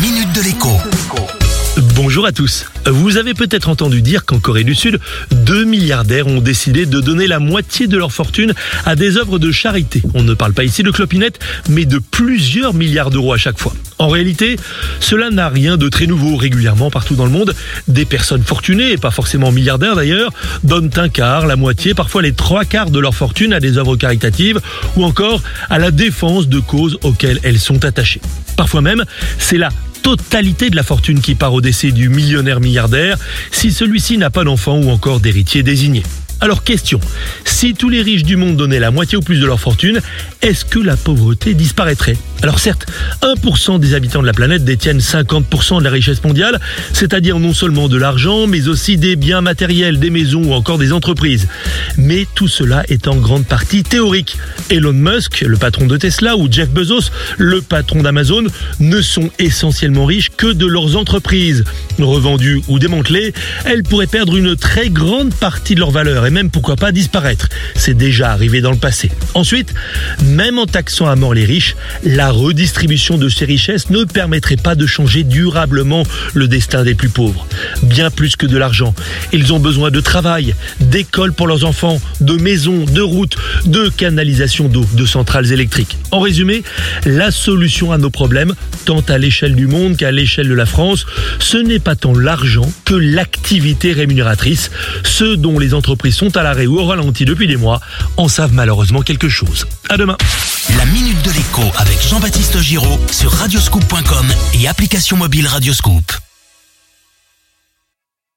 minute de l'écho. Bonjour à tous. Vous avez peut-être entendu dire qu'en Corée du Sud, deux milliardaires ont décidé de donner la moitié de leur fortune à des œuvres de charité. On ne parle pas ici de clopinettes, mais de plusieurs milliards d'euros à chaque fois. En réalité, cela n'a rien de très nouveau. Régulièrement, partout dans le monde, des personnes fortunées, et pas forcément milliardaires d'ailleurs, donnent un quart, la moitié, parfois les trois quarts de leur fortune à des œuvres caritatives ou encore à la défense de causes auxquelles elles sont attachées. Parfois même, c'est la totalité de la fortune qui part au décès du millionnaire milliardaire si celui-ci n'a pas d'enfant ou encore d'héritier désigné. Alors question, si tous les riches du monde donnaient la moitié ou plus de leur fortune, est-ce que la pauvreté disparaîtrait? Alors certes, 1% des habitants de la planète détiennent 50% de la richesse mondiale, c'est-à-dire non seulement de l'argent, mais aussi des biens matériels, des maisons ou encore des entreprises. Mais tout cela est en grande partie théorique. Elon Musk, le patron de Tesla, ou Jeff Bezos, le patron d'Amazon, ne sont essentiellement riches que de leurs entreprises. Revendues ou démantelées, elles pourraient perdre une très grande partie de leur valeur et même pourquoi pas disparaître. C'est déjà arrivé dans le passé. Ensuite, même en taxant à mort les riches, la redistribution de ces richesses ne permettrait pas de changer durablement le destin des plus pauvres. Bien plus que de l'argent. Ils ont besoin de travail, d'écoles pour leurs enfants, de maisons, de routes, de canalisations d'eau, de centrales électriques. En résumé, la solution à nos problèmes, tant à l'échelle du monde qu'à l'échelle de la France, ce n'est pas tant l'argent que l'activité rémunératrice, ce dont les entreprises sont à l'arrêt ou au ralenti depuis des mois en savent malheureusement quelque chose. À demain. La minute de l'écho avec Jean-Baptiste Giraud sur radioscoop.com et application mobile Radioscoop.